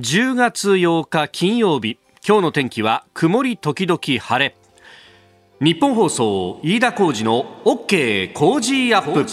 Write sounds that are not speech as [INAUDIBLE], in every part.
10月8日金曜日。今日の天気は曇り時々晴れ。日本放送飯田浩二の OK 工事アップ。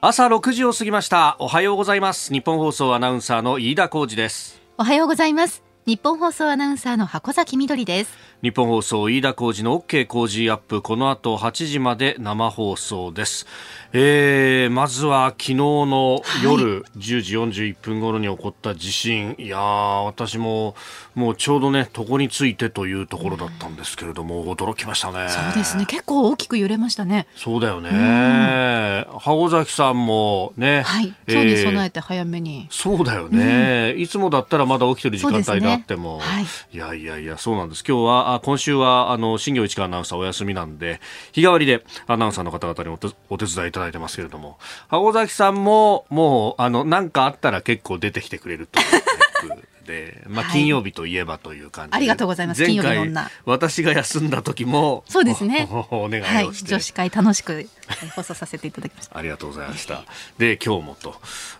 朝6時を過ぎました。おはようございます。日本放送アナウンサーの飯田浩二です。おはようございます。日本放送アナウンサーの箱崎みどりです。日本放送飯田浩二の OK 工事アップこの後8時まで生放送です、えー、まずは昨日の夜10時41分頃に起こった地震、はい、いや私ももうちょうどね床についてというところだったんですけれども、驚きましたね。そうですね。結構大きく揺れましたね。そうだよね。箱崎さんもねはい。今日に備えて早めに、えー、そうだよね、うん、いつもだったらまだ起きてる時間帯であっても、ね。はい、いやいやいやそうなんです。今日はあ今週はあの新業一川アナウンサーお休みなんで日替わりでアナウンサーの方々にお手伝いいただいてますけれども。箱崎さんももうあの何かあったら結構出てきてくれるとで、まあ、金曜日といえばという感じで、はい、ありがとうございます。前回私が休んだ時もそうですね。[LAUGHS] お願いをして、はい、女子会楽しく放送させていただきました。ありがとうございました。で今日もと。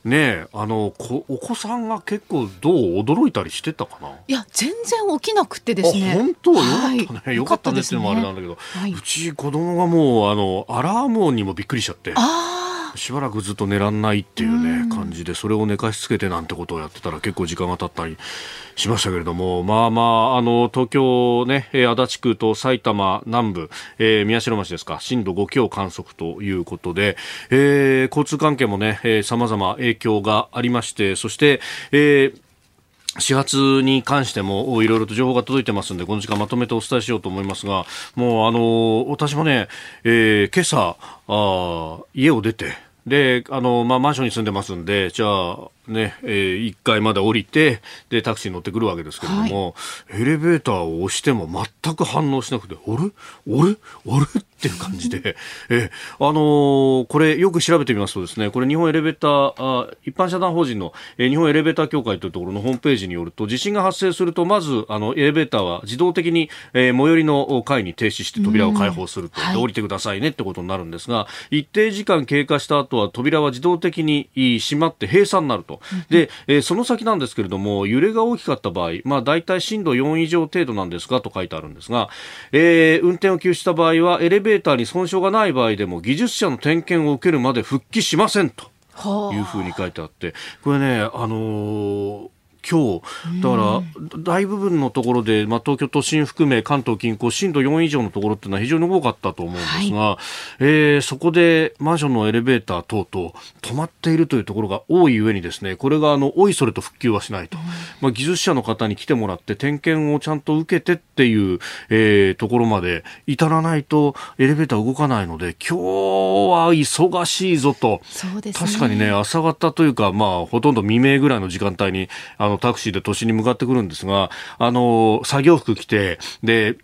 ねあのこお子さんが結構どう驚いたりしてたかな？いや全然起きなくてですね。本当？よかったね、はい、よかったですね。もあれなんだけど、はい、うち子供がもうあのアラーム音にもびっくりしちゃって。ああしばらくずっと寝らんないっていうね、感じでそれを寝かしつけてなんてことをやってたら結構時間が経ったりしましたけれどもまあまああの東京ね足立区と埼玉南部、えー、宮代町ですか震度5強観測ということで、えー、交通関係もね、えー、様々影響がありましてそして、えー始発に関してもいろいろと情報が届いてますんで、この時間まとめてお伝えしようと思いますが、もうあの、私もね、えー、今朝、あ家を出て、で、あの、まあ、マンションに住んでますんで、じゃあ、ね、えー、1階まで降りて、で、タクシーに乗ってくるわけですけれども、はい、エレベーターを押しても全く反応しなくて、あれ？あれ？あれ？っていう感じで、[LAUGHS] えあのー、これよく調べてみますとですね、これ日本エレベーター、あ一般社団法人の、えー、日本エレベーター協会というところのホームページによると、地震が発生すると、まず、あの、エレベーターは自動的に、えー、最寄りの階に停止して扉を開放すると、はい、降りてくださいねってことになるんですが、一定時間経過した後は扉は自動的に閉まって閉鎖になると。で、えー、その先なんですけれども、揺れが大きかった場合、まあ、大体震度4以上程度なんですが、と書いてあるんですが、えー、運転を休止した場合は、エレベーターに損傷がない場合でも技術者の点検を受けるまで復帰しませんというふうに書いてあって、これね、あのー今日。だから大部分のところで、まあ、東京都心含め関東近郊震度4以上のところっていうのは非常に多かったと思うんですが、はい、えー、そこでマンションのエレベーター等々止まっているというところが多い上にですねこれがあのおいそれと復旧はしないと、うん、まあ、技術者の方に来てもらって点検をちゃんと受けてっていう、えー、ところまで至らないとエレベーター動かないので今日は忙しいぞと、ね、確かにね朝方というか、まあ、ほとんど未明ぐらいの時間帯にあのタクシーで都心に向かってくるんですが、あの、作業服着て、で、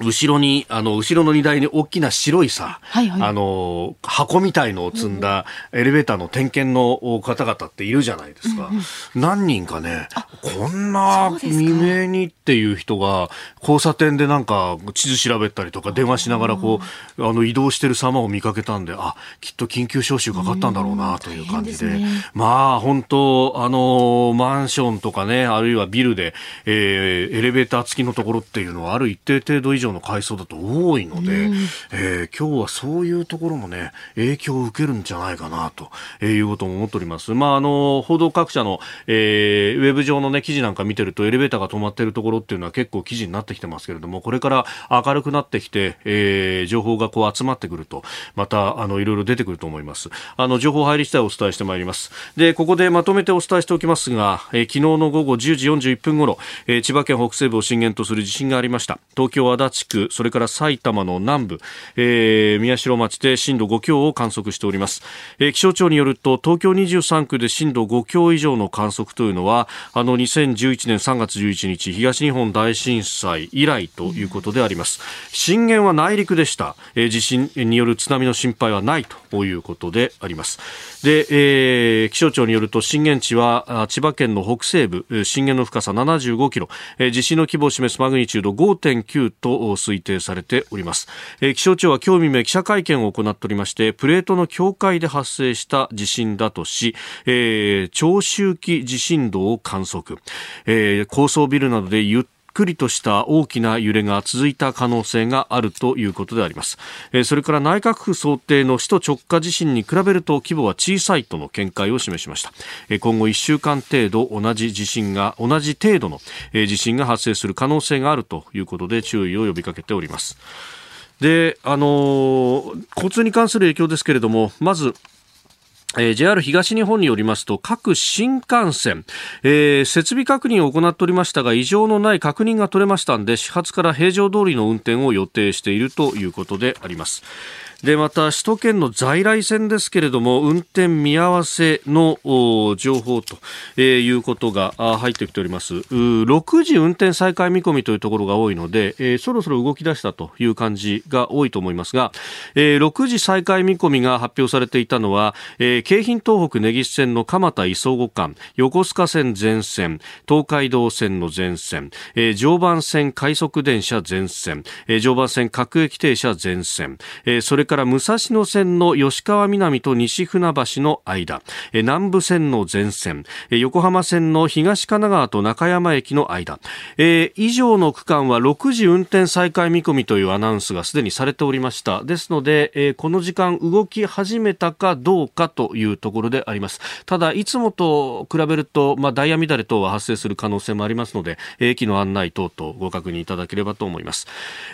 後ろに、あの、後ろの荷台に大きな白いさ、はいはい、あの、箱みたいのを積んだエレベーターの点検の方々っているじゃないですか。うんうん、何人かね、こんな未明にっていう人が、交差点でなんか地図調べたりとか電話しながらこう、あの、移動してる様を見かけたんで、あ、きっと緊急招集かかったんだろうなという感じで。でね、まあ、本当あの、マンションとかね、あるいはビルで、えー、エレベーター付きのところっていうのはある一定程度以上の階層だと多いので、うん、えー、今日はそういうところもね、影響を受けるんじゃないかなと、えー、いうことも思っております。まあ、あの、報道各社の、えー、ウェブ上のね、記事なんか見てると、エレベーターが止まっているところっていうのは結構記事になってきてますけれども、これから明るくなってきて、えー、情報がこう集まってくると、また、あの、いろいろ出てくると思います。あの、情報入り次第お伝えしてまいります。で、ここでまとめてお伝えしておきますが、えー、昨日の午後10時41分頃、えー、千葉県北西部を震源とする地震がありました。東京足立地区、それから埼玉の南部、えー、宮代町で震度5強を観測しております、えー、気象庁によると東京23区で震度5強以上の観測というのはあの2011年3月11日東日本大震災以来ということであります。震源は内陸でした、えー、地震による津波の心配はないということであります。で、えー、気象庁によると震源地は千葉県の北西部震源の深さ75キロ、えー、地震の規模を示すマグニチュード5.9と推定されております、えー、気象庁は今日未明記者会見を行っておりましてプレートの境界で発生した地震だとし、えー、長周期地震動を観測、えー、高層ビルなどでゆっくりとした大きな揺れが続いた可能性があるということであります。それから内閣府想定の首都直下地震に比べると規模は小さいとの見解を示しました。今後1週間程度同じ地震が、同じ程度の地震が発生する可能性があるということで注意を呼びかけております。で、あの、交通に関する影響ですけれども、まず、えー、JR 東日本によりますと各新幹線、えー、設備確認を行っておりましたが異常のない確認が取れましたので始発から平常通りの運転を予定しているということであります。でまた首都圏の在来線ですけれども運転見合わせの情報と、えー、いうことが入ってきております。6時運転再開見込みというところが多いので、えー、そろそろ動き出したという感じが多いと思いますが、えー、6時再開見込みが発表されていたのは、え、京浜東北根岸線の蒲田磯子間横須賀線全線東海道線の全線、えー、常磐線快速電車全線、えー、常磐線各駅停車全線、え、それから武蔵野線の吉川南と西船橋の間、南部線の全線、横浜線の東神奈川と中山駅の間、えー、以上の区間は6時運転再開見込みというアナウンスがすでにされておりました。ですので、えー、この時間動き始めたかどうかというところであります。ただ、いつもと比べると、まあ、ダイヤ乱れ等は発生する可能性もありますので、駅の案内等々ご確認いただければと思います。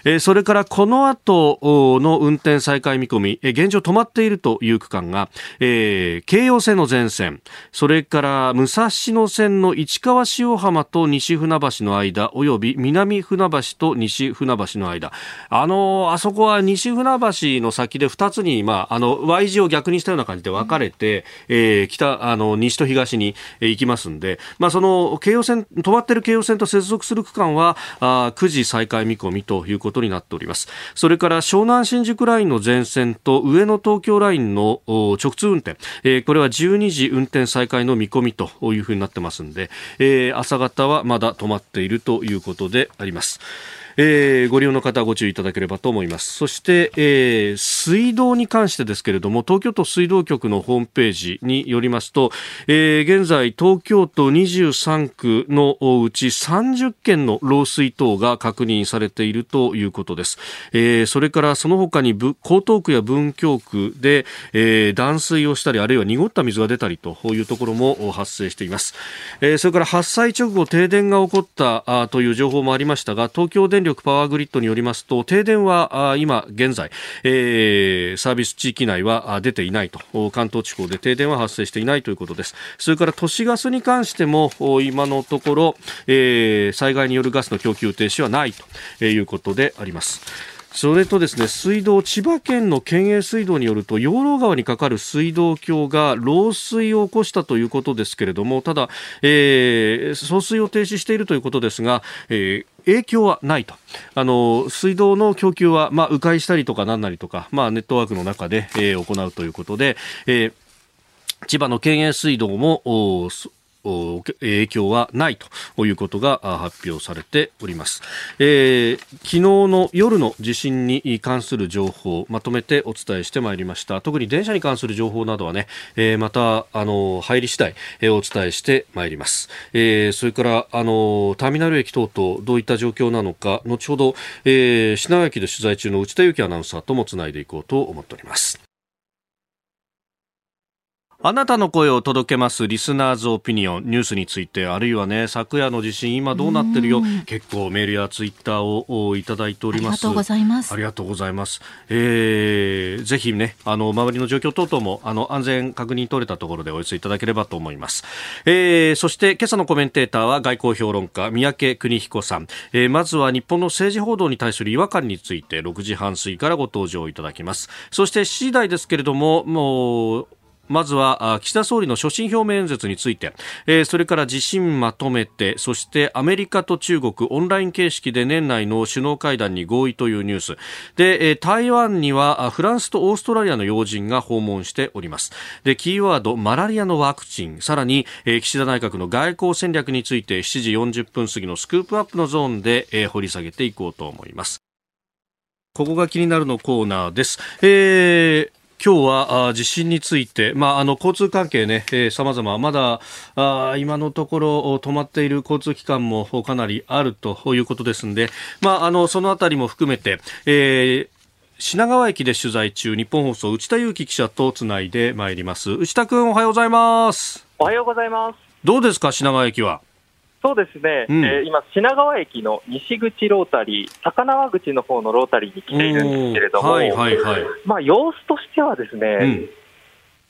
えー、それからこの後の運転再開開見込み、現状止まっているという区間が、えー、京葉線の全線、それから武蔵野線の市川塩浜と西船橋の間、および南船橋と西船橋の間。あの、あそこは西船橋の先で2つに、まあ、あの、Y 字を逆にしたような感じで分かれて、うん、えー、北、あの、西と東に行きますんで、まあ、その、京葉線、止まっている京葉線と接続する区間は、あ9時再開見込みということになっております。それから湘南新宿ラインの全全線と上野東京ラインの直通運転、えー、これは12時運転再開の見込みというふうになってますんで、えー、朝方はまだ止まっているということであります。えー、ご利用の方はご注意いただければと思います。そして、えー、水道に関してですけれども東京都水道局のホームページによりますと、えー、現在東京都23区のうち30件の漏水等が確認されているということです、えー、それからその他に江東区や文京区で、えー、断水をしたりあるいは濁った水が出たりというところも発生しています、えー、それから発災直後停電が起こったあという情報もありましたが東京電力力パワーグリッドによりますと停電は今現在、えー、サービス地域内は出ていないと。関東地方で停電は発生していないということです。それから都市ガスに関しても今のところ、えー、災害によるガスの供給停止はないということであります。それとですね水道千葉県の県営水道によると養老川にかかる水道橋が漏水を起こしたということですけれどもただ、えー、送水を停止しているということですが、えー影響はないと。あの、水道の供給は、まあ、迂回したりとかなんなりとか、まあ、ネットワークの中で、えー、行うということで、えー千葉の県営水道も影響はないということが発表されております、えー、昨日の夜の地震に関する情報まとめてお伝えしてまいりました。特に電車に関する情報などはね、えー、またあの入り次第、えー、お伝えしてまいります、えー、それからあのターミナル駅等々どういった状況なのか後ほど、えー、品川駅で取材中の内田由紀アナウンサーともつないでいこうと思っております。あなたの声を届けますリスナーズオピニオンニュースについてあるいはね昨夜の地震今どうなってるよ。結構メールやツイッターをいただいております。ありがとうございます。ありがとうございます、えー、ぜひねあの周りの状況等々もあの安全確認取れたところでお寄せいただければと思います、えー、そして今朝のコメンテーターは外交評論家三宅邦彦さん、えー、まずは日本の政治報道に対する違和感について6時半過ぎからご登場いただきます。そして7時台ですけれどももうまずは岸田総理の所信表明演説について、えー、それから地震まとめてそしてアメリカと中国オンライン形式で年内の首脳会談に合意というニュース。で、え、台湾にはフランスとオーストラリアの要人が訪問しております。でキーワードマラリアのワクチン。さらに、えー、岸田内閣の外交戦略について7時40分過ぎのスクープアップのゾーンで、えー、掘り下げていこうと思います。ここが気になるのコーナーです。えー今日は地震について、まあ、あの交通関係ね、えー、様々。まだあ今のところ止まっている交通機関もかなりあるということですので、まあ、あのそのあたりも含めて、えー品川駅で取材中日本放送内田裕樹記者とつないでまいります。内田君おはようございます。おはようございます。どうですか品川駅は？そうですね、うん、えー、今、品川駅の西口ロータリー、高輪口の方のロータリーに来ているんですけれども、はいはいはい、まあ、様子としてはですね、うん、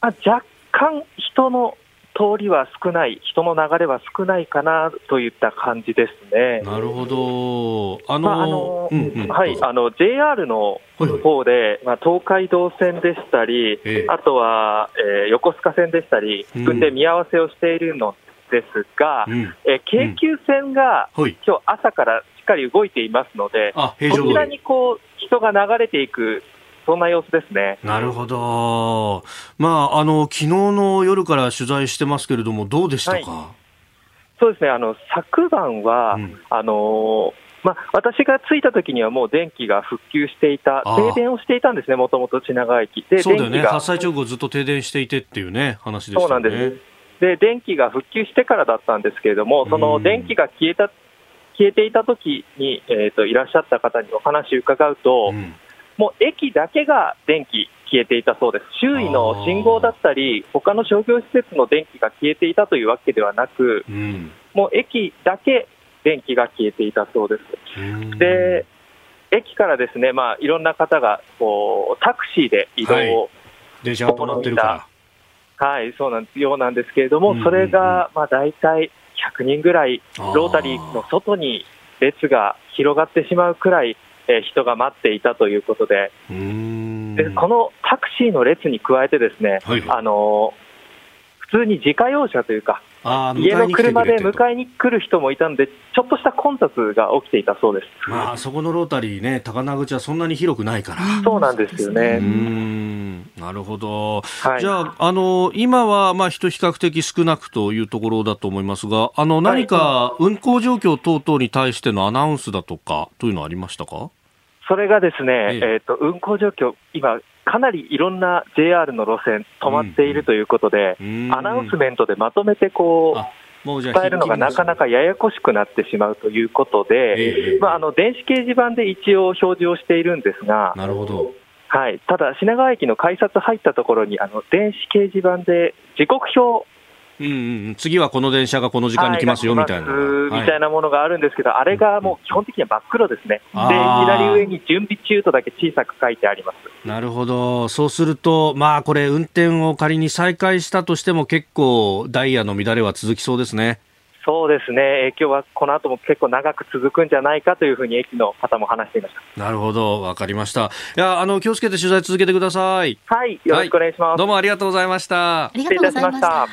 まあ、若干人の通りは少ない、人の流れは少ないかなといった感じですね。なるほど。あの、はい、あの、JR の方で、はいはい、まあ、東海道線でしたり、えあとは、えー、横須賀線でしたり、運転見合わせをしているのですが、うん、え京急線が、今日朝からしっかり動いていますので、こちらにこう人が流れていくそんな様子ですね。なるほど。まあ、あの、昨日の夜から取材してますけれども、どうでしたか、はい、そうですね、あの、昨晩は、うん、あのまあ、私が着いた時にはもう電気が復旧していた、停電をしていたんですね、もともと品川駅。で、そうだよね、発災直後、ずっと停電していてっていうね、話でしたね。そうなんですで電気が復旧してからだったんですけれども、その電気が消えた消えていた時に、えーと、いらっしゃった方にお話を伺うと、うん、もう駅だけが電気消えていたそうです、周囲の信号だったり、他の商業施設の電気が消えていたというわけではなく、うん、もう駅だけ電気が消えていたそうです。で駅からですね、まあ、いろんな方がこうタクシーで移動を、はい、電車が止まってるから。はい、そうなんですようなんですけれども、それがまあ大体100人ぐらい、ロータリーの外に列が広がってしまうくらい、えー、人が待っていたということで、でこのタクシーの列に加えて、ですね、はい、あの普通に自家用車というか、家の車で迎えに来る人もいたので、ちょっとした混雑が起きていたそうです、まあ、そこのロータリーね、高輪口はそんなに広くないから。そうなんですよね。なるほど、はい、じゃあ、あの今はまあ人比較的少なくというところだと思いますが、あの何か運行状況等々に対してのアナウンスだとかというのはありましたか？それがですね、ええ。えーと運行状況、今、かなりいろんな JR の路線、止まっているということで、うん。うん、アナウンスメントでまとめてこう、伝えるのがなかなかややこしくなってしまうということで、えー、まあ、あの電子掲示板で一応表示をしているんですが、なるほど。はい、ただ、品川駅の改札入ったところにあの電子掲示板で時刻表うんうん、次はこの電車がこの時間に来ますよ、みたいな、みたいなものがあるんですけど、あれがもう基本的には真っ黒ですね、で左上に準備中とだけ小さく書いてあります。なるほど、そうすると、まあこれ、運転を仮に再開したとしても、結構、ダイヤの乱れは続きそうですね。そうですね、影響はこの後も結構長く続くんじゃないかというふうに駅の方も話していました。なるほど、わかりました。いや、あの気をつけて取材続けてください。はい、よろしくお願いします。はい、どうもありがとうございました。失礼いたしました。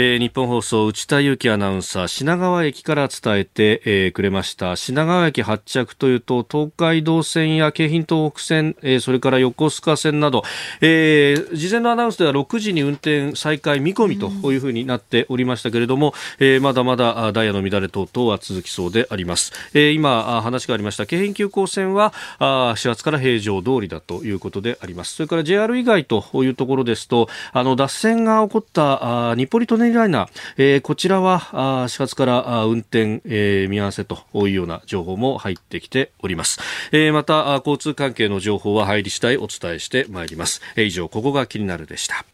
えー、日本放送内田裕樹アナウンサー品川駅から伝えて、えー、くれました。品川駅発着というと東海道線や京浜東北線、えー、それから横須賀線など、えー、事前のアナウンスでは6時に運転再開見込みというふうになっておりましたけれども、えー、まだまだダイヤの乱れ等々は続きそうであります、えー、今話がありました。京浜急行線はあ始発から平常通りだということであります。それから JR 以外というところですとあの脱線が起こったあ日暮里舎人ライナー、えー、こちらは始発から運転、えー、見合わせというような情報も入ってきております、えー、また交通関係の情報は入り次第お伝えしてまいります、えー、以上ここが気になるでした。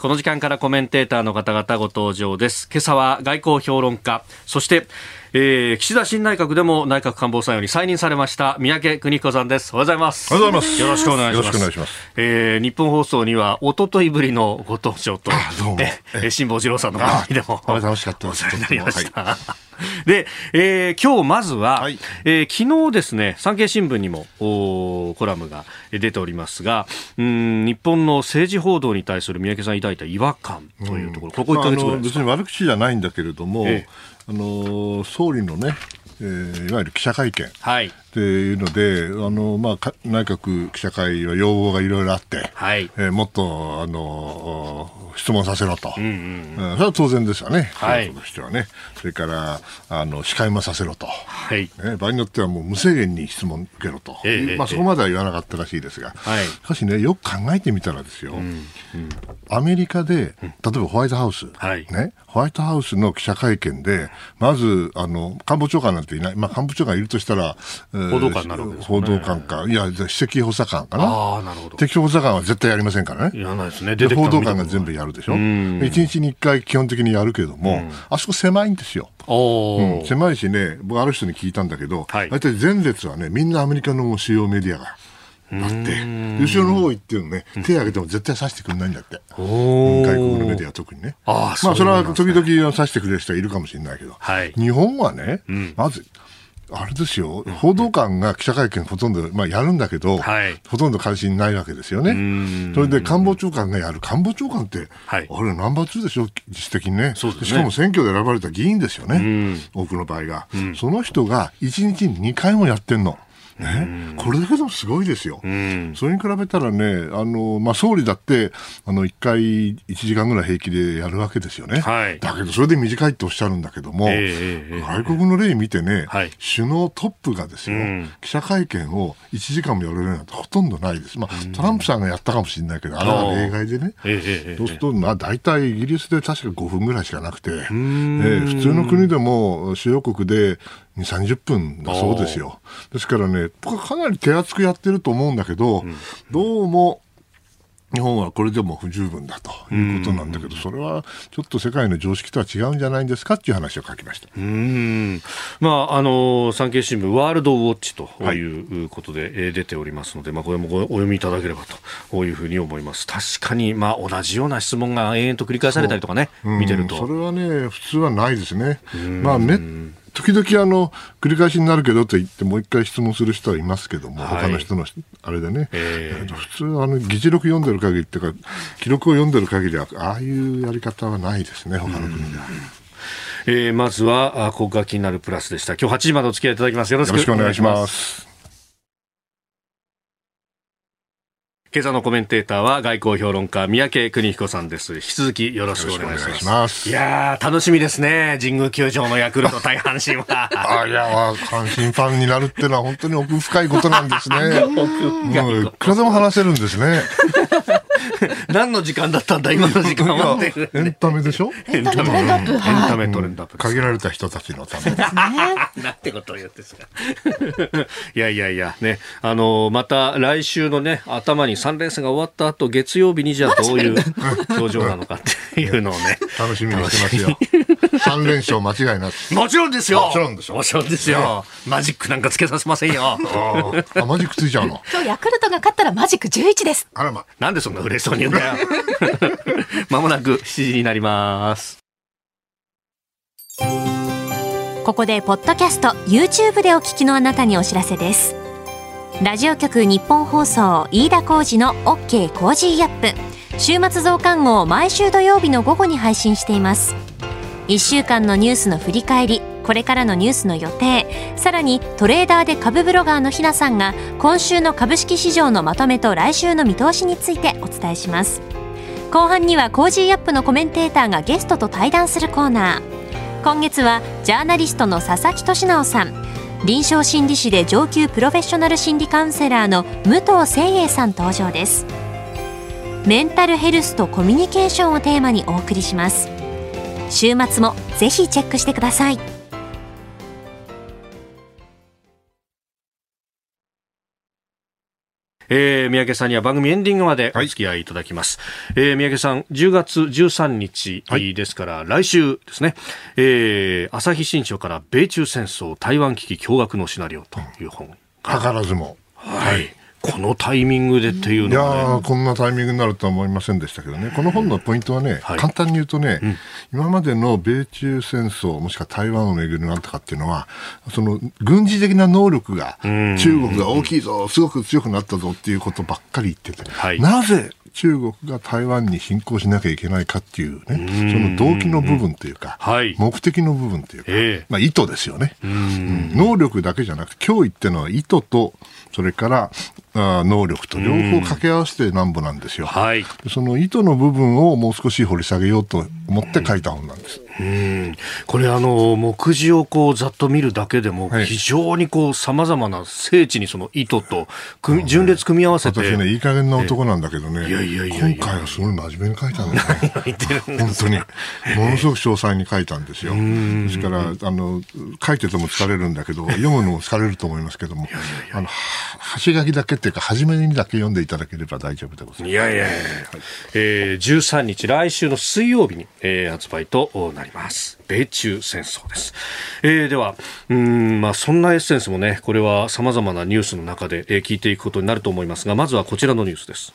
この時間からコメンテーターの方々ご登場です。今朝は外交評論家、そして、えー、岸田新内閣でも内閣官房参与に再任されました三宅邦彦さんです。おはようございます。おはようございます。よろしくお願いします。よ。えー、日本放送には一昨日ぶりのご登場と。え辛坊治郎さんの番組でも。楽しかった。お世話になりました。はい、で、えー、今日まずは、はい、えー、昨日ですね、産経新聞にもおコラムが出ておりますが、うん日本の政治報道に対する三宅さん抱いた違和感というところ、うん、ここ1ヶ月ぐらい別に悪口じゃないんだけれども、ええあの総理のね、えー、いわゆる記者会見、はい、っていうので、あのまあ、内閣記者会は要望がいろいろあって、はい、えー、もっとあの質問させろと、うんうんうん、それは当然ですよね、はい、としてはね、それからあの司会もさせろと、はい。ね、場合によってはもう無制限に質問受けろと、ええまあ、そこまでは言わなかったらしいですが、はい、しかしね、よく考えてみたらですよ、うんうん、アメリカで、例えばホワイトハウス、はい、ね、ホワイトハウスの記者会見で、まずあの官房長官なんていない、まあ、官房長官いるとしたら、報道官なるわけですね、報道官か、いや、首席補佐官かな、あなるほど。敵補佐官は絶対やりませんからね、やらないですね。報道官が全部やるでしょ、一日に一回基本的にやるけども、うん、あそこ狭いんですよ。うん、狭いしね、僕、ある人に聞いたんだけど、はい、大体前列はね、みんなアメリカの主要メディアが。あって後ろの方行ってるのね、手を挙げても絶対刺してくれないんだって、うん、外国のメディア特にね。あまあそれは時々刺してくれる人はいるかもしれないけど、はい、日本はね、うん、まずあれですよ、報道官が記者会見ほとんど、まあ、やるんだけど、はい、ほとんど関心ないわけですよね。それで官房長官がやる、官房長官って、はい、あれナンバー2でしょ、実質的にね、ね、しかも選挙で選ばれた議員ですよね、多くの場合が。その人が1日に2回もやってんの。ね、これだけでもすごいですよ。それに比べたらね、あのまあ、総理だってあの1回1時間ぐらい平気でやるわけですよね。はい、だけど、それで短いっておっしゃるんだけども、えー、外国の例見てね、はい、首脳トップがですよ、記者会見を1時間もやれるなんてほとんどないです。まあ、トランプさんがやったかもしれないけど、あれは例外でね。えー、そうすると、まあ、大体イギリスで確か5分ぐらいしかなくて、えー、普通の国でも主要国で2、30分だそうですよ。ですからね、僕はかなり手厚くやってると思うんだけど、うん、どうも、日本はこれでも不十分だということなんだけど、それはちょっと世界の常識とは違うんじゃないんですかっていう話を書きましたうんまあ、あの産経新聞、ワールドウォッチということで出ておりますので、はい、まあ、これもお読みいただければというふうに思います。確かに、まあ、同じような質問が延々と繰り返されたりとかね、見てると。それはね、普通はないですね。まあ、め時々あの繰り返しになるけどと言ってもう一回質問する人はいますけども、はい、他の人のあれでね、えー、普通あの議事録読んでる限りっていうか記録を読んでる限りはああいうやり方はないですね他の国では。えー、まずはここが気になるプラスでした。今日8時までお付き合いいただきます。よろしくお願いします今朝のコメンテーターは外交評論家三宅邦彦さんです。引き続きよろしくお願いします。ますいや楽しみですね。神宮球場のヤクルト対阪神は。あいや阪神ファンになるっていうのは本当に奥深いことなんですね。[LAUGHS] もういくらでも話せるんですね。[LAUGHS] 何の時間だったんだ今の時間は。エンタメでしょ？エンタメ。エンタメトレンドアップ。限られた人たちのため。なん [LAUGHS] てことを言ってすか。[LAUGHS] いやいやいやね。あのまた来週のね頭に3連戦が終わった後月曜日にじゃあどういう表情なのかっていうのをね。楽しみにしてますよ。3連勝間違いなくもちろんですよ。もちろんでしょ。もちろんですよ。マジックなんかつけさせませんよ。あマジックついちゃうの？今日ヤクルトが勝ったらマジック11です。あらま。なんでそんな嬉しそうに言うんだよ。[LAUGHS] まもなく7時になります。ここでポッドキャスト YouTube でお聞きのあなたにお知らせです。ラジオ局日本放送飯田浩二の OK コージーアップ。週末増刊号毎週土曜日の午後に配信しています。1週間のニュースの振り返りこれからのニュースの予定。さらにトレーダーで株ブロガーのひなさんが今週の株式市場のまとめと来週の見通しについてお伝えします。後半には Cozy up のコメンテーターがゲストと対談するコーナー。今月はジャーナリストの佐々木俊尚さん。臨床心理士で上級プロフェッショナル心理カウンセラーの武藤清栄さん登場です。メンタルヘルスとコミュニケーションをテーマにお送りします。週末もぜひチェックしてください。えー、三宅さんには番組エンディングまでお付き合いいただきます。はい、えー、三宅さん、10月13日ですから、はい、来週ですね、えー、朝日新書から米中戦争、台湾危機驚愕のシナリオという本。図らずも。はい。このタイミングでっていうのは、ね、いやこんなタイミングになるとは思いませんでしたけどね、この本のポイントはね、はい、簡単に言うとね、うん、今までの米中戦争、もしくは台湾をめぐるなんとかっていうのは、その軍事的な能力が、中国が大きいぞ、すごく強くなったぞっていうことばっかり言ってて、はい、なぜ中国が台湾に侵攻しなきゃいけないかっていうね、その動機の部分というか、はい、目的の部分というか、えー、まあ、意図ですよね、うん、能力だけじゃなくて、脅威っていうのは意図と、それからあ能力と両方掛け合わせてなんぼなんですよ、はい、その意図の部分をもう少し掘り下げようと思って書いた本なんです。うん。これあの目次をこうざっと見るだけでも非常にこうさまざまな精緻にその意図と組順列組み合わせて。私ねいい加減な男なんだけどねいやいやいや今回はすごい真面目に書いたんですよ。本当に。ものすごく詳細に書いたんですよ。ですからあの書いてても疲れるんだけど [LAUGHS] 読むのも疲れると思いますけどもあの端書きだけっていうか初めにだけ読んでいただければ大丈夫でございます。いやいやいや、はい、えー、13日来週の水曜日に、えー、発売となります。ります米中戦争です。えー、では、うん、まあ、そんなエッセンスもね、これはさまざまなニュースの中で、えー、聞いていくことになると思いますが、まずはこちらのニュースです。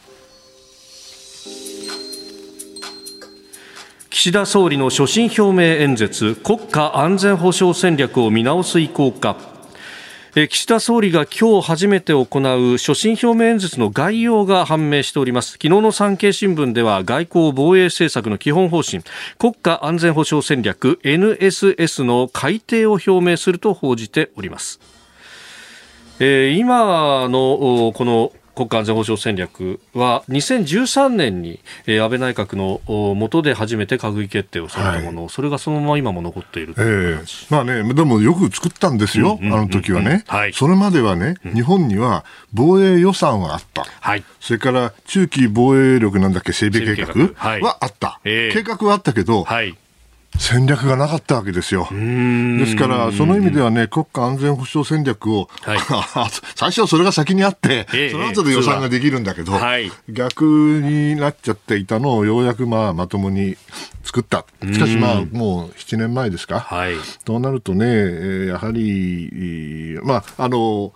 岸田総理の所信表明演説、国家安全保障戦略を見直す意向か。岸田総理が今日初めて行う所信表明演説の概要が判明しております。昨日の産経新聞では外交防衛政策の基本方針国家安全保障戦略 NSS の改定を表明すると報じております。え、今のこの国家安全保障戦略は2013年に、えー、安倍内閣の下で初めて閣議決定をされたもの、はい、それがそのまま今も残っているえー、まあね、でもよく作ったんですよ、あの時はね、はい、それまではね、日本には防衛予算はあった、はい、それから中期防衛力なんだっけ、整備計画はあった、えー、計画はあったけど、はい戦略がなかったわけですよ。ですから、その意味ではね、国家安全保障戦略を、はい、[LAUGHS] 最初はそれが先にあって、その後で予算ができるんだけど、はい、逆になっちゃっていたのをようやくまあまともに作った。しかしまあ、もう7年前ですか？はい、となるとね、やはり、まあ、あの、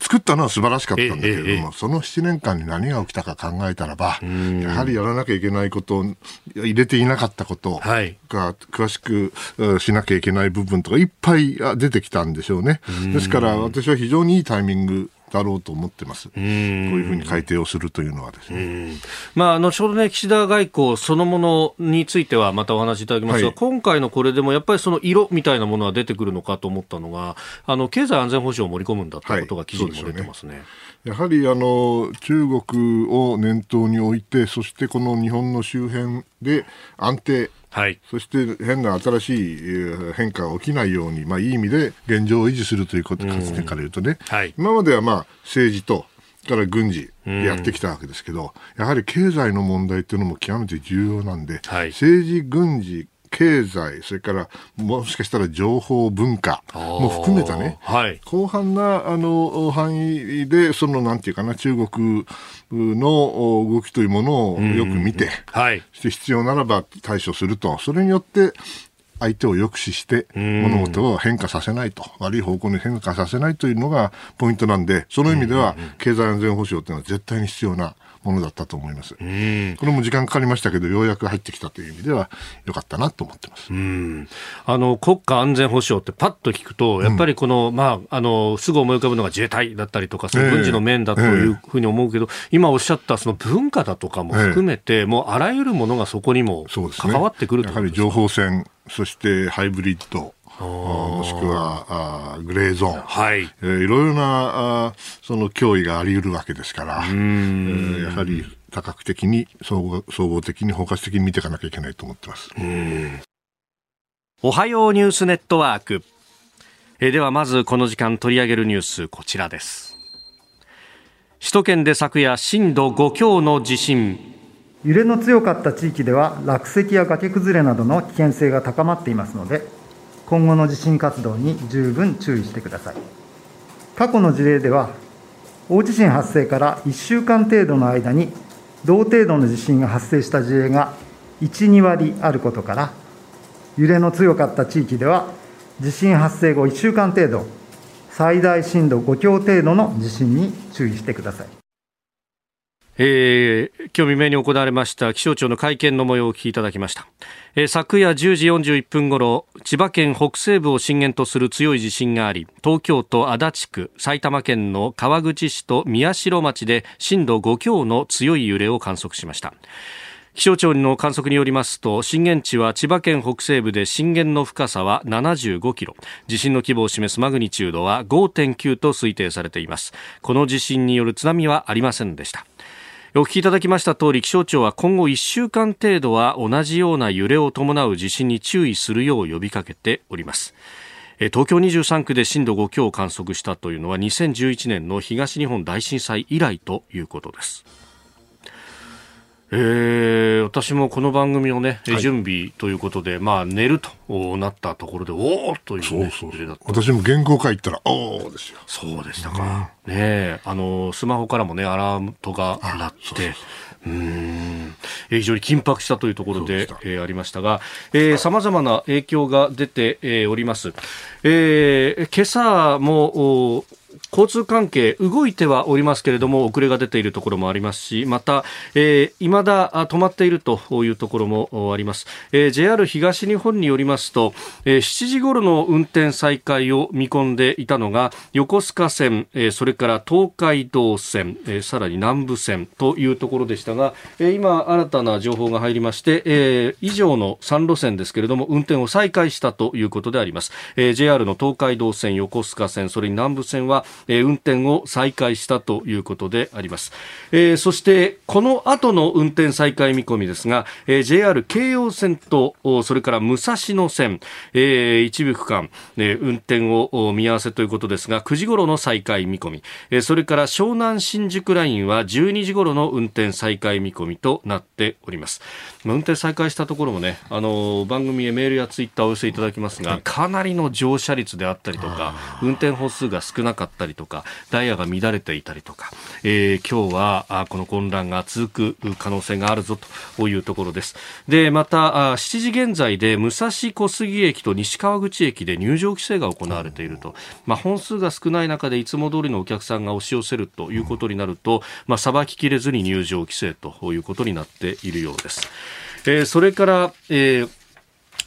作ったのは素晴らしかったんだけれども、その7年間に何が起きたか考えたらば、やはりやらなきゃいけないことを入れていなかったことが、はい詳しくしなきゃいけない部分とかいっぱい出てきたんでしょうね。ですから私は非常にいいタイミングだろうと思ってます。こういうふうに改定をするというのはですね。まあ、後ほどね、岸田外交そのものについてはまたお話しいただきますが、はい、今回のこれでもやっぱりその色みたいなものは出てくるのかと思ったのが、あの、経済安全保障を盛り込むんだということが記事にも出てますね。はいやはりあの中国を念頭に置いて、そしてこの日本の周辺で安定はい、そして変な新しい変化が起きないように、まあ、いい意味で現状を維持するということから言うとね、はい、今まではまあ政治とから軍事やってきたわけですけど、やはり経済の問題っていうのも極めて重要なんで、はい、政治、軍事、経済、それからもしかしたら情報文化も含めたね、はい、広範なあの範囲で、そのなんていうかな、中国の動きというものをよく見て、はい、して必要ならば対処すると、それによって相手を抑止して物事を変化させないと、悪い方向に変化させないというのがポイントなんで、その意味では経済安全保障というのは絶対に必要なものだったと思います。これも時間かかりましたけど、ようやく入ってきたという意味では、よかったなと思ってます。あの国家安全保障ってパッと聞くと、やっぱりこの、うん、まあ、あのすぐ思い浮かぶのが自衛隊だったりとか、その軍事の面だというふうに思うけど、えーえー、今おっしゃったその文化だとかも含めて、えー、もうあらゆるものがそこにも関わってくると、ね、やはり情報戦、そしてハイブリッド。もしくはあグレーゾーン、はいえー、いろいろなあその脅威があり得るわけですから、えー、やはり多角的に総合総合的に包括的に見ていかなきゃいけないと思ってます。おはようニュースネットワーク。えー、ではまずこの時間取り上げるニュースこちらです。首都圏で昨夜震度5強の地震。揺れの強かった地域では落石や崖崩れなどの危険性が高まっていますので今後の地震活動に十分注意してください。過去の事例では、大地震発生から1週間程度の間に、同程度の地震が発生した事例が1、2割あることから、揺れの強かった地域では、地震発生後1週間程度、最大震度5強程度の地震に注意してください。えー、今日未明に行われました気象庁の会見の模様をお聞きいただきました、えー、昨夜10時41分ごろ千葉県北西部を震源とする強い地震があり東京都足立区埼玉県の川口市と宮代町で震度5強の強い揺れを観測しました。気象庁の観測によりますと震源地は千葉県北西部で震源の深さは75キロ。地震の規模を示すマグニチュードは5.9と推定されています。この地震による津波はありませんでした。お聞きいただきました通り気象庁は今後1週間程度は同じような揺れを伴う地震に注意するよう呼びかけております。東京23区で震度5強を観測したというのは2011年の東日本大震災以来ということです。えー、私もこの番組をね、はい、準備ということで、まあ、寝るとなったところで、おおという、ね、そうそう私も原稿書いたら、おおですよ。そうでしたか。うん、ねあの、スマホからもね、アラームとが鳴って、うん。非常に緊迫したというところでで、えー、ありましたが、さまざまな影響が出て、えー、おります。えー、今朝も交通関係動いてはおりますけれども遅れが出ているところもありますしまた、えー、未だ止まっているというところもあります、えー、JR 東日本によりますと、えー、7時頃の運転再開を見込んでいたのが横須賀線、えー、それから東海道線、えー、さらに南武線というところでしたが、えー、今新たな情報が入りまして、えー、以上の3路線ですけれども運転を再開したということであります、えー、JR の東海道線横須賀線それに南武線はえー、運転を再開したということであります、えー、そしてこの後の運転再開見込みですが、えー、JR 京葉線とそれから武蔵野線、えー、一部区間、えー、運転を見合わせということですが9時頃の再開見込み、えー、それから湘南新宿ラインは12時頃の運転再開見込みとなっております。運転再開したところもねあの番組へメールやツイッターをお寄せいただきますが、かなりの乗車率であったりとか運転歩数が少なかったりとかダイヤが乱れていたりとか、えー、今日はあこの混乱が続く可能性があるぞというところですでまた7時現在で武蔵小杉駅と西川口駅で入場規制が行われていると、まあ、本数が少ない中でいつも通りのお客さんが押し寄せるということになると、まあ、ききれずに入場規制ということになっているようです。えー、それから、えー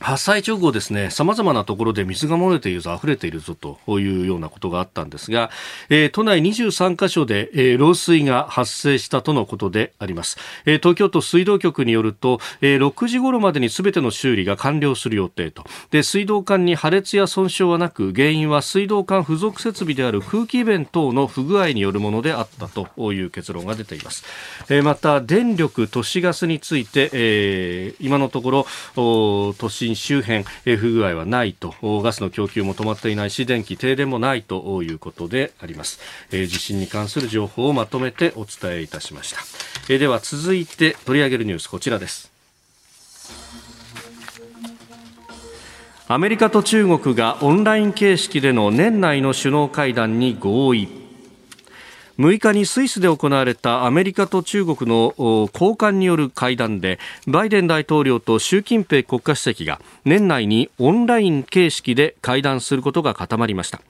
発災直後ですね、様々なところで水が漏れているぞ、溢れているぞというようなことがあったんですが、えー、都内23カ所で、えー、漏水が発生したとのことであります。えー、東京都水道局によると、えー、6時頃までに全ての修理が完了する予定と。で、水道管に破裂や損傷はなく、原因は水道管付属設備である空気弁等の不具合によるものであったという結論が出ています。えー、また、電力、都市ガスについて、えー、今のところ、都心周辺、え不具合はないと。ガスの供給も止まっていないし電気停電もないということであります、え地震に関する情報をまとめてお伝えいたしました、えでは続いて取り上げるニュースこちらです。アメリカと中国がオンライン形式での年内の首脳会談に合意。6日にスイスで行われたアメリカと中国の高官による会談でバイデン大統領と習近平国家主席が年内にオンライン形式で会談することが固まりました。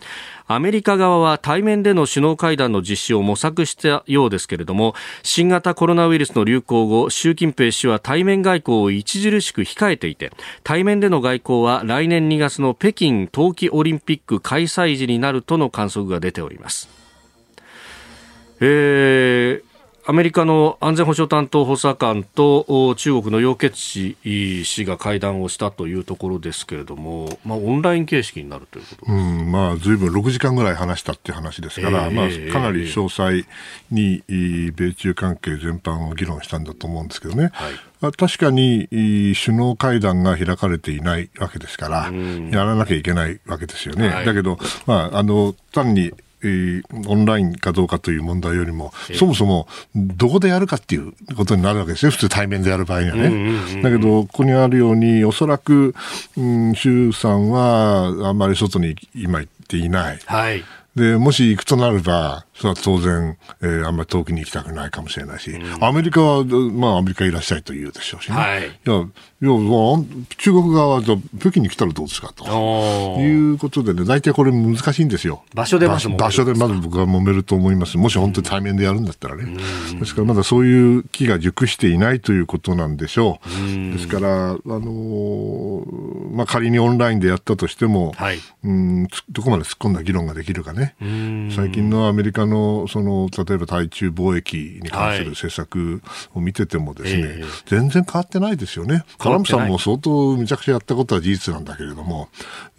アメリカ側は対面での首脳会談の実施を模索したようですけれども新型コロナウイルスの流行後習近平氏は対面外交を著しく控えていて対面での外交は来年2月の北京冬季オリンピック開催時になるとの観測が出ております。えーアメリカの安全保障担当補佐官と中国の楊潔チ氏が会談をしたというところですけれども、まあ、オンライン形式になるということうん、まあ、ずいぶん6時間ぐらい話したっていう話ですから、えー、まあ、かなり詳細に米中関係全般を議論したんだと思うんですけどね。はい。確かに首脳会談が開かれていないわけですから、やらなきゃいけないわけですよね。はい、だけど、まあ、あの単にえー、オンラインかどうかという問題よりも、そもそもどこでやるかっていうことになるわけですよ、普通対面でやる場合にはね。だけど、ここにあるように、おそらく、うん、習さんはあんまり外に今行っていない。はいで、もし行くとなれば、それは当然、えー、あんまり遠くに行きたくないかもしれないし、うん、アメリカは、まあ、アメリカいらっしゃいと言うでしょうしね。はい。いや、いや、中国側は、北京に来たらどうですかと。いうことでね、大体これ難しいんですよ。場所でまず場所でまず僕は揉めると思います。もし本当に対面でやるんだったらね。うん、ですからまだそういう気が熟していないということなんでしょう。うん、ですから、あのー、まあ、仮にオンラインでやったとしても、はい、うんどこまで突っ込んだ議論ができるかね。最近のアメリカの、その、例えば対中貿易に関する政策を見ててもですね、はいえー、全然変わってないですよね。トランプさんも相当めちゃくちゃやったことは事実なんだけれども、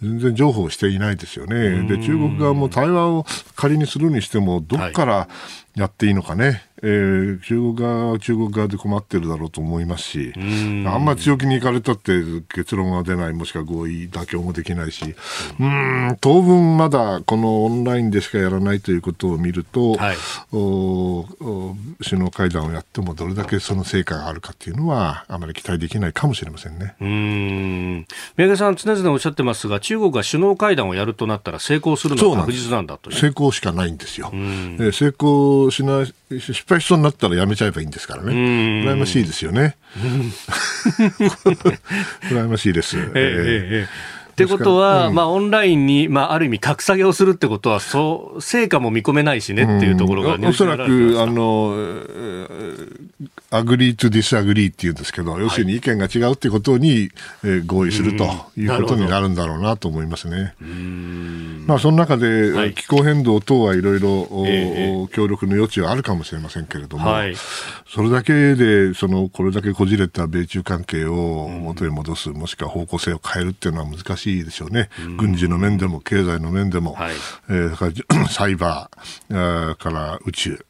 全然譲歩していないですよね。で、中国側も対話を仮にするにしても、どっからやっていいのかね。えー、中国側は中国側で困ってるだろうと思いますし、あんまり強気に行かれたって結論が出ない、もしくは合意、妥協もできないし、うん、当分まだこのオンラインでしかやらないということを見ると、はい、おお首脳会談をやってもどれだけその成果があるかっていうのは、あまり期待できないかもしれませんね。うん宮家さん、常々おっしゃってますが、中国が首脳会談をやるとなったら成功するのは確実なんだと成功しかないんですよ。え成功しない失敗しそうになったらやめちゃえばいいんですからね。羨ましいですよね。[LAUGHS] 羨ましいです。[LAUGHS] えー、えーってことは、うん、まあ、オンラインに、まあ、ある意味、格下げをするってことは、そう、成果も見込めないしねっていうところが、うん、おそらく、あの、 agree to disagree っていうんですけど、要するに意見が違うっていうことに、えー、合意するということになるんだろうなと思いますね。まあ、その中で、はい、気候変動等はいろいろ協力の余地はあるかもしれませんけれども、はい、それだけで、その、これだけこじれた米中関係を元に戻す、もしくは方向性を変えるっていうのは難しいでしょうね。軍事の面でも、経済の面でも、はい、えー、[CLEARS THROAT] サイバーから宇宙、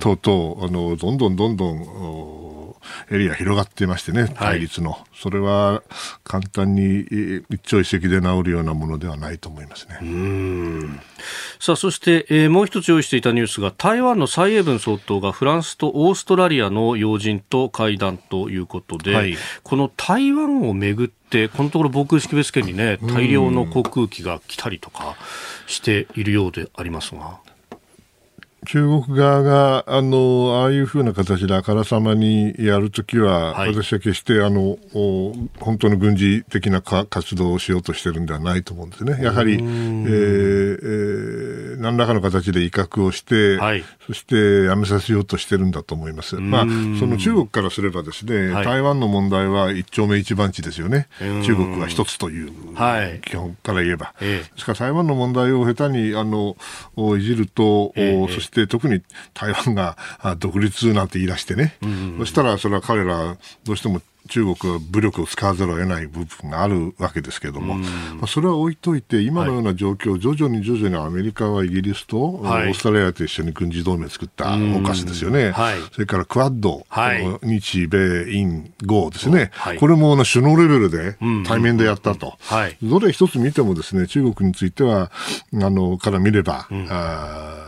等々、あの、どんどんどんどん、エリア広がっていましてね、対立の、はい、それは簡単に一朝一夕で治るようなものではないと思いますね。さあ、そして、えー、もう一つ用意していたニュースが、台湾の蔡英文総統がフランスとオーストラリアの要人と会談ということで、はい、この台湾をめぐって、このところ防空識別圏にね、大量の航空機が来たりとかしているようでありますが。中国側があのああいうふうな形であからさまにやるときは、はい、私は決してあの本当の軍事的な活動をしようとしてるんではないと思うんですね。やはり、えーえー、何らかの形で威嚇をして、はい、そしてやめさせようとしてるんだと思います。まあ、その中国からすればですね、はい、台湾の問題は一丁目一番地ですよね。中国は一つという、基本から言えば。ですから台湾の問題を下手にあのいじると、そしてして特に台湾が独立なんて言い出してね、そしたらそれは彼らどうしても中国は武力を使わざるを得ない部分があるわけですけれども、まあ、それは置いといて、今のような状況、はい、徐々に徐々にアメリカはイギリスと、はい、オーストラリアと一緒に軍事同盟を作ったお菓子ですよね、はい、それからクアッド、日米印豪ですね、これも首脳レベルで対面でやったと、どれ一つ見てもですね中国については、あのから見れば、うん、あ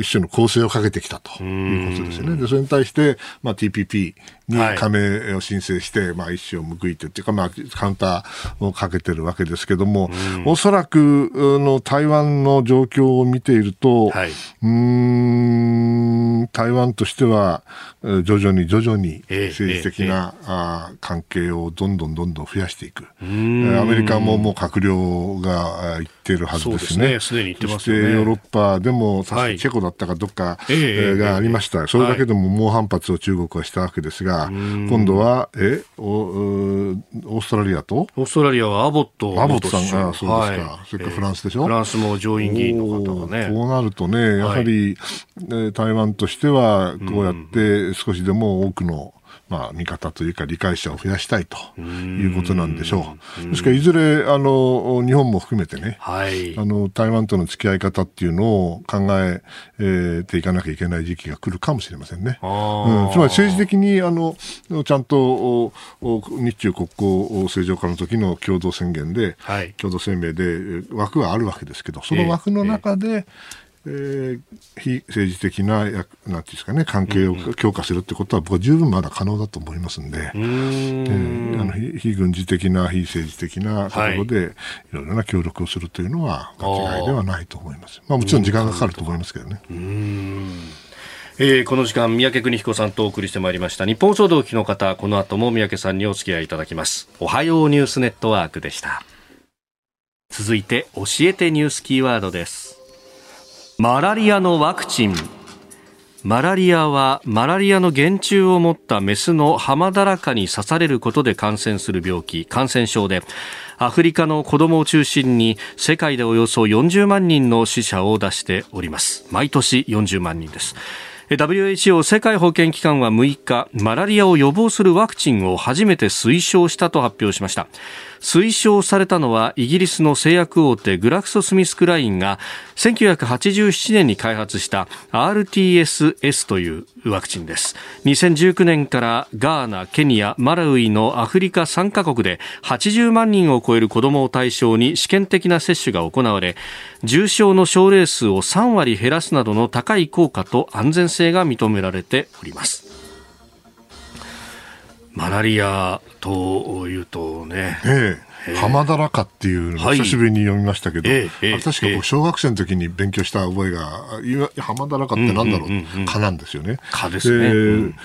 一種の構成をかけてきたということですよね。でそれに対して、まあ、TPP に加盟を申請して、はい、まあ、一種を報いてっていうか、まあ、カウンターをかけてるわけですけども、おそらくの台湾の状況を見ていると、はい、うん台湾としては徐々に徐々に政治的な、えーえー、関係をどんどんどんどん増やしていく。アメリカももう閣僚が言ってるはずですね。すで、ね、に言ってますね。ヨーロッパでも、確かチェコだったかどっか、はい、がありました。それだけでも猛反発を中国はしたわけですが、今度は、えお、オーストラリアと？オーストラリアはアボット。アボットさんが、そうですか。それからフランスでしょ？フランスも上院議員の方がね。こうなるとね、やはり、はい、台湾としては、こうやって少しでも多くの、まあ、見方というか理解者を増やしたいということなんでしょう。ですからいずれあの日本も含めてね、はい、あの台湾との付き合い方っていうのを考ええー、ていかなきゃいけない時期が来るかもしれませんね。うん、つまり政治的にあのちゃんと日中国交正常化の時の共同宣言で、はい、共同声明で枠はあるわけですけどその枠の中で、えーえー、非政治的ななんていうんですかね関係を強化するってことは僕は十分まだ可能だと思いますんで、えー、あの非軍事的な非政治的なところで、はい、いろいろな協力をするというのは間違いではないと思います。まあもちろん時間がかかると思いますけどね。えー、この時間三宅邦彦さんとお送りしてまいりました。日本総動機の方この後も三宅さんにお付き合いいただきます。おはようニュースネットワークでした。続いて教えてニュースキーワードですマラリアのワクチン。マラリアはマラリアの原虫を持ったメスのハマダラカに刺されることで感染する病気感染症で。アフリカの子供を中心に世界でおよそ40万人の死者を出しております。毎年40万人です。WHO 世界保健機関は6日マラリアを予防するワクチンを初めて推奨したと発表しました。推奨されたのはイギリスの製薬大手グラクソスミスクラインが1987年に開発した RTS-S というワクチンです。2019年からガーナ、ケニア、マラウイのアフリカ3カ国で80万人を超える子どもを対象に試験的な接種が行われ重症の症例数を3割減らすなどの高い効果と安全性が認められております。マラリアというとね、ええ、浜だらかっていうのを久しぶりに読みましたけど、はいえ、確か僕小学生の時に勉強した覚えが、浜だらかってなんだろう、うんうんうん、蚊なんですよね。蚊ですね。うん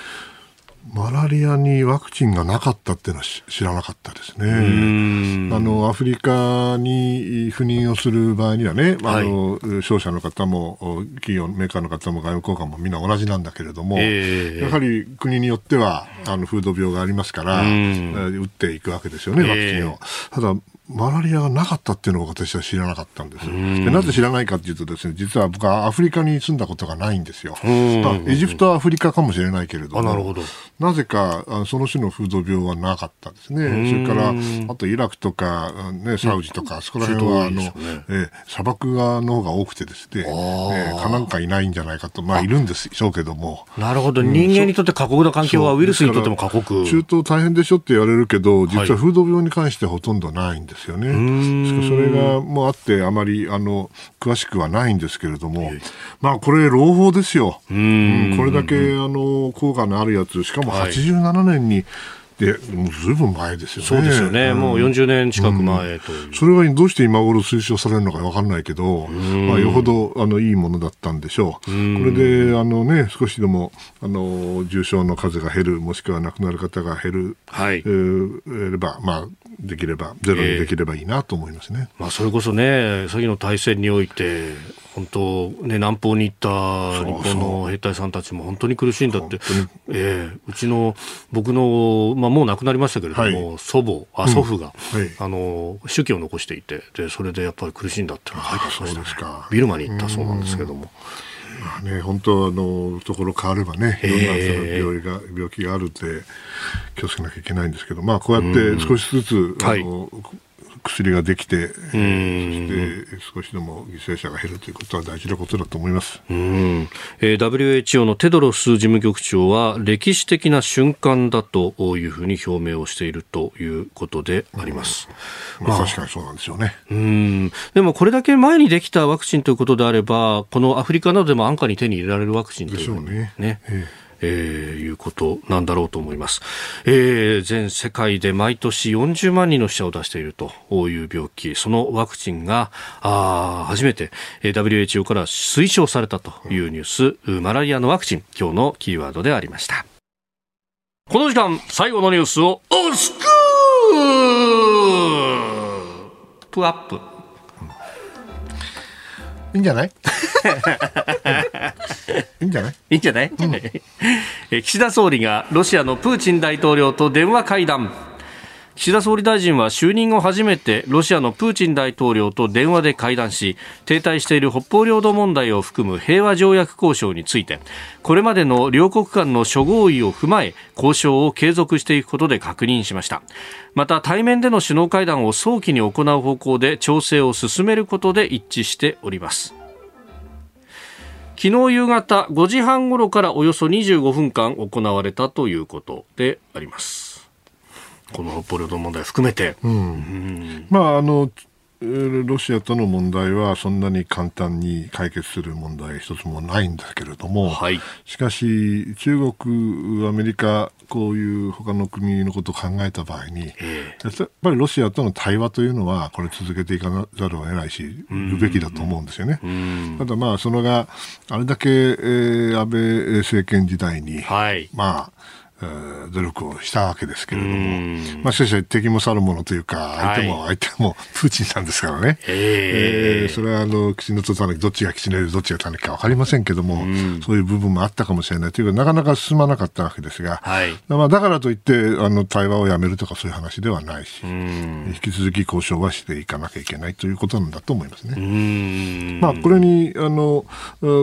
マラリアにワクチンがなかったっていうのは知らなかったですね。あのアフリカに赴任をする場合にはね、はい、あの商社の方も企業メーカーの方も外務交換もみんな同じなんだけれども、えー、やはり国によってはあの風土病がありますから、打っていくわけですよね、ワクチンを。ただマラリアがなかったっていうのを私は知らなかったんです。でなぜ知らないかというとですね、実は僕はアフリカに住んだことがないんですよ。まあ、エジプトはアフリカかもしれないけれども、なるほどなぜかあその種の風土病はなかったですね。それから、あとイラクとか、ね、サウジとか、そこら辺は、あの、ね、え砂漠側の方が多くてですね、えー、蚊なんかいないんじゃないかと、まあいるんでしょうけども。なるほど。人間にとって過酷な環境はウイルスにとっても過酷。中東大変でしょって言われるけど、実は風土病に関してほとんどないんです。よね。それがもうあってあまりあの詳しくはないんですけれども、まあこれ朗報ですよ。うんこれだけあの効果のあるやつしかも87年に、でもうずいぶん前ですよね。そうですよね、うん、もう40年近く前と、う。ん、それはどうして今頃推奨されるのか分かんないけど、まあ、よほどあのいいものだったんでしょう。これであの、ね、少しでもあの重症の数が減る、もしくは亡くなる方が減る、はい、えー、れば、まあ、できれば、ゼロにできればいいなと思いますね。えー、まあ、それこそね、先の大戦において、本当、ね、南方に行った日本の兵隊さんたちも本当に苦しいんだって、えー、うちの、僕の、まあ、もう亡くなりましたけれども、はい、祖母、あ祖父が、うんはい、あの、手記を残していて、で、それでやっぱり苦しいんだって書いてありましたね。ビルマに行ったそうなんですけども。まあね、本当あのところ変わればね、いろんな病が病気があるって気をつけなきゃいけないんですけど、まあこうやって少しずつ、あの、薬ができて、そして少しでも犠牲者が減るということは大事なことだと思います。うん、えー、WHO のテドロス事務局長は歴史的な瞬間だというふうに表明をしているということであります。うん、まあ、確かにそうなんですよね。うん。でもこれだけ前にできたワクチンということであれば、このアフリカなどでも安価に手に入れられるワクチンというね。ね。えーえー、いうことなんだろうと思います、えー、全世界で毎年40万人の死者を出しているという病気。そのワクチンがあ初めて WHO から推奨されたというニュースマラリアのワクチン今日のキーワードでありました。この時間最後のニュースをおスクープアップ。いいんじゃない？[LAUGHS] いいんじゃない？いいんじゃない、うん、[LAUGHS] 岸田総理がロシアのプーチン大統領と電話会談岸田総理大臣は就任後初めてロシアのプーチン大統領と電話で会談し停滞している北方領土問題を含む平和条約交渉についてこれまでの両国間の諸合意を踏まえ交渉を継続していくことで確認しました。また対面での首脳会談を早期に行う方向で調整を進めることで一致しております。昨日夕方5時半ごろからおよそ25分間行われたということであります。この北方領土問題含めて、うん。うん、まああのロシアとの問題はそんなに簡単に解決する問題一つもないんだけれども、はい、しかし中国、アメリカこういう他の国のことを考えた場合に、やっぱりロシアとの対話というのはこれ続けていかざるを得ないし、るべきだと思うんですよね。ただまあそれがあれだけ、えー、安倍政権時代に、はい、まあ努力をしたわけですけれども、まあ、しかし敵も去るものというか、相手も、相手も [LAUGHS] プーチンさんですからね、えー、それはあの吉野とたぬき、どっちが吉野でどっちがたぬきか分かりませんけども、そういう部分もあったかもしれないというか、なかなか進まなかったわけですが、はい、まあ、だからといってあの対話をやめるとかそういう話ではないし、引き続き交渉はしていかなきゃいけないということなんだと思いますね。まあ、これにあの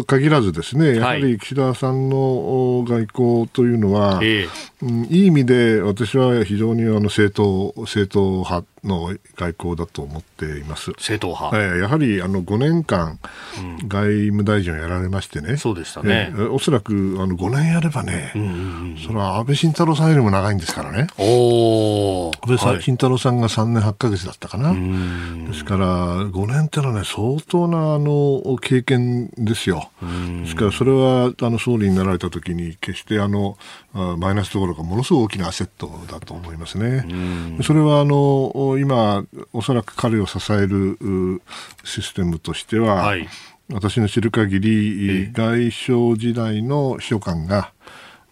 限らずですね、やはり岸田さんの外交というのは、えーうん、いい意味で私は非常にあの正当正当派の外交だと思っています。正当派、えー、やはりあの5年間、外務大臣をやられましてね、そうでしたね、えー、おそらくあの5年やればね、うんうんうん、それは安倍晋太郎さんよりも長いんですからね。お安倍晋、はい、太郎さんが3年8か月だったかな。ですから5年ってのはね相当なあの経験ですよ。ですからそれはあの総理になられた時に決してあのマイナスどころかものすごく大きなアセットだと思いますね。それはあの今、おそらく彼を支えるシステムとしては、はい、私の知る限り、外相時代の秘書官が、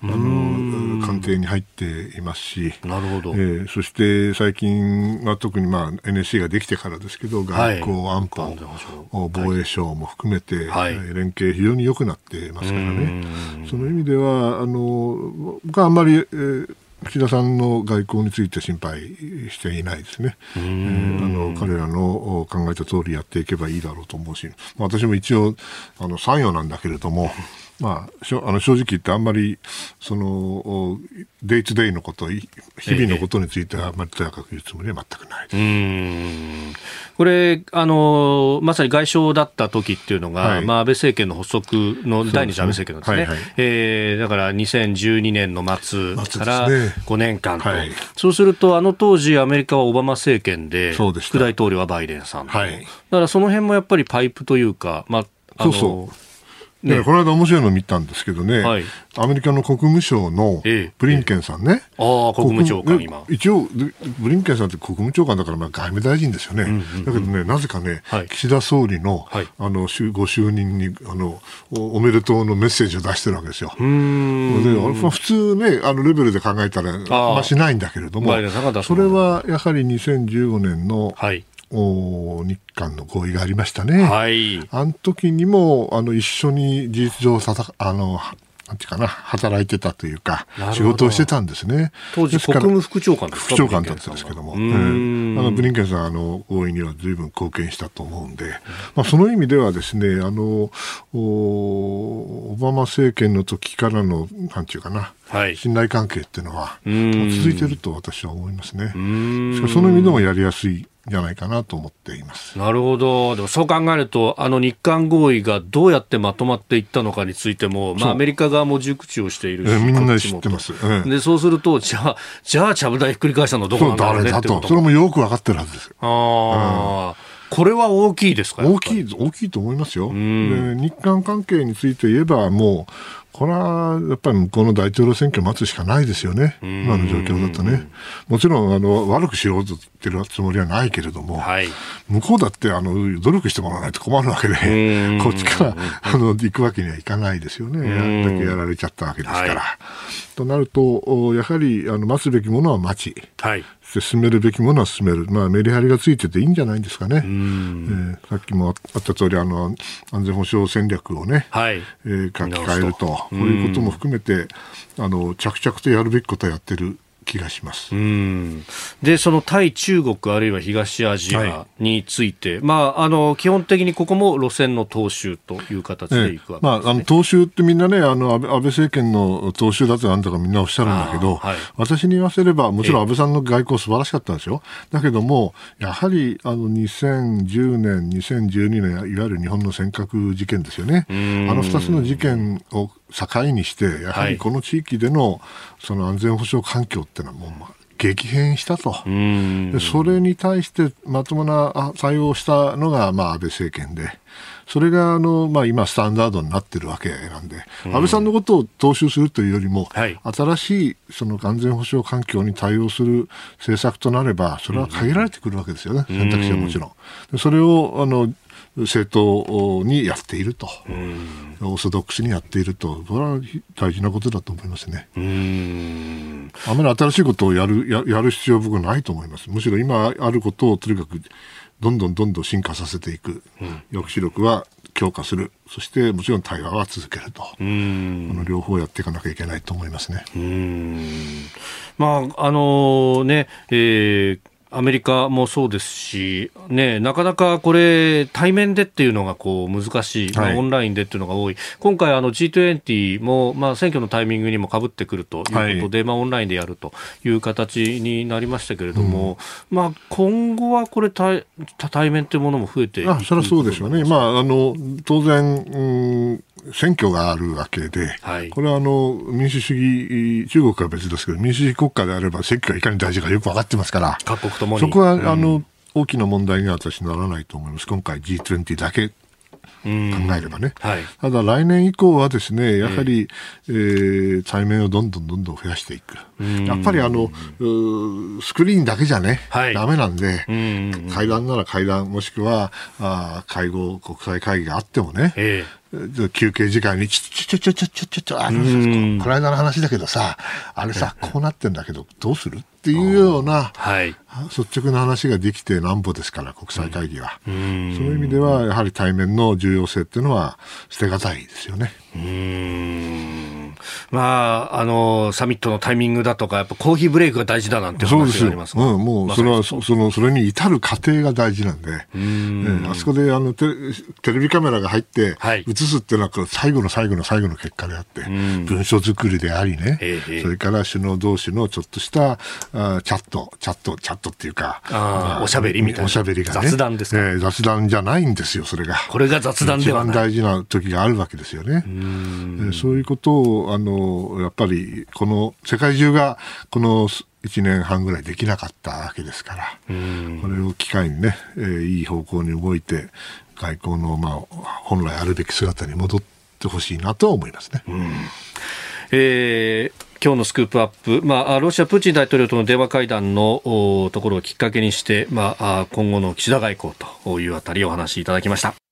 あの官邸に入っていますし、なるほど、えー、そして最近は特に、まあ、NSC ができてからですけど、外交、安保、防衛省も含めて、はい、連携、非常に良くなってますからね、その意味では、あの僕はあんまり、えー岸田さんの外交について心配していないですね、えー、あの彼らの考えた通りやっていけばいいだろうと思うし、まあ、私も一応あの参与なんだけれども、まあ、しょあの正直言ってあんまりそのデイツデイのこと日々のことについてはあまりとやかく言うつもりは全くないです、うん。これあのまさに外相だった時っていうのが、はい、まあ、安倍政権の発足の第二次安倍政権なんですね、ね。はいはい、えー、だから2012年の末から5年間と、ねはい、そうするとあの当時アメリカはオバマ政権で副大統領はバイデンさんと、だからその辺もやっぱりパイプというか、まあ、あのそうそうね、この間面白いの見たんですけどね、はい、アメリカの国務省のブリンケンさんね、ええ、ああ、国務長官、今。一応、ブリンケンさんって国務長官だからまあ外務大臣ですよね、うんうんうん、だけどね、なぜかね、はい、岸田総理の,、はい、あのご就任にあのおめでとうのメッセージを出してるわけですよ。でまあ、普通ね、あのレベルで考えたら、まあ、しないんだけれども、それはやはり2015年の、はい。お日韓の合意がありましたね。はい。あの時にも、あの、一緒に事実上さた、あの、なんていうかな、働いてたというか、仕事をしてたんですね。当時、国務副長官ですか？副長官だったんですけども、えー、あのブリンケンさん、あの、合意には随分貢献したと思うんで、まあ、その意味ではですね、あの、オバマ政権の時からの、なんていうかな、はい、信頼関係っていうのは、続いてると私は思いますね。しかその意味でもやりやすいじゃないかなと思っています。なるほど、でもそう考えると、あの日韓合意がどうやってまとまっていったのかについても、まあ、アメリカ側も熟知をしているし、みんな知ってます、ええ、でそうすると、じゃあ、じゃあ、ちゃぶ台ひっくり返したのどこなんだろうね。ってそれもよく分かってるはずですよ。あうんこれは大きいですか大きい、大きいと思いますよ。で日韓関係について言えば、もう、これはやっぱり向こうの大統領選挙を待つしかないですよね、今の状況だとね。もちろんあの悪くしようと言ってるつもりはないけれども、はい、向こうだってあの努力してもらわないと困るわけで、こっちからあの行くわけにはいかないですよね、あんだけやられちゃったわけですから。はい、となると、やはりあの待つべきものは待ち、はい、進めるべきものは進める、まあ、メリハリがついてていいんじゃないですかね。えー、さっきもあった通りあの安全保障戦略をね、はい。えー、書き換えると。こういうことも含めて、あの着々とやるべきことはやってる気がします。でその対中国あるいは東アジアについて、はい、まあ、あの基本的にここも路線の踏襲という形でいくわけです、ね、まあ、あの踏襲ってみんなねあの安倍安倍政権の踏襲だとなんとかみんなおっしゃるんだけど、はい、私に言わせればもちろん安倍さんの外交素晴らしかったんですよ。だけどもやはりあの2010年2012年いわゆる日本の尖閣事件ですよね。あの2つの事件を境にしてやはりこの地域でのその安全保障環境っていうのはもう、まあ、激変したと、それに対してまともな対応したのが、まあ、安倍政権で。それがあの、まあ、今、スタンダードになってるわけなんで、うん、安倍さんのことを踏襲するというよりも、はい、新しいその安全保障環境に対応する政策となれば、それは限られてくるわけですよね、うん、選択肢はもちろん。それをあの政党にやっていると、オーソドックスにやっていると、これは大事なことだと思いますね。あまり新しいことをやるややる必要は僕はないと思います。むしろ今あることをとにかくどんどんどんどん進化させていく、抑止力は強化する、そしてもちろん対話は続けると、この両方やっていかなきゃいけないと思いますね。まああのねえーアメリカもそうですし、ね、なかなかこれ、対面でっていうのがこう難しい、まあ、オンラインでっていうのが多い、今回、G20 も、まあ、選挙のタイミングにもかぶってくるということで、はい、まあ、オンラインでやるという形になりましたけれども、うん、まあ、今後はこれ対、対面というものも増えていくあそれはそうでしょうね、まあ、あの当然、うん選挙があるわけで、はい、これはあの民主主義、中国は別ですけど、民主主義国家であれば選挙がいかに大事かよく分かってますから、各国ともそこは、うん、あの大きな問題には私ならないと思います。今回 G20 だけ考えればね、はい、ただ来年以降はですねやはり、えー、対面をどんどんどんどん増やしていく、やっぱりあのスクリーンだけじゃね、はい、ダメなんで、会談なら会談もしくはあ会合国際会議があってもね、えー休憩時間に、ちょちょちょちょちょちょちょ、あの、この間の話だけどさ、あれさ、こうなってんだけど、どうするっていうような、はい、率直な話ができてなんぼですから、国際会議は。そういう意味では、やはり対面の重要性っていうのは捨てがたいですよね。うんまあ、あの、サミットのタイミングだとか、やっぱコーヒーブレイクが大事だなんて話がありますうん、もう、それは、その、それに至る過程が大事なんで、うん。あそこで、あのテ、テレビカメラが入って、映すっていうのは、最後の最後の最後の結果であって、文書作りでありね、それから首脳同士のちょっとしたあチャット、チャット、チャットっていうか、あおしゃべりみたいな。おしゃべりが、ね、雑談ですか、えー、雑談じゃないんですよ、それが。これが雑談ではない。一番大事な時があるわけですよね。うそういうことをあのやっぱりこの世界中がこの1年半ぐらいできなかったわけですから、これを機会にね、えー、いい方向に動いて外交の、まあ、本来あるべき姿に戻ってほしいなとは思いますね。えー今日のスクープアップ、まあ、ロシア、プーチン大統領との電話会談のところをきっかけにして、まあ、今後の岸田外交というあたりをお話しいただきました。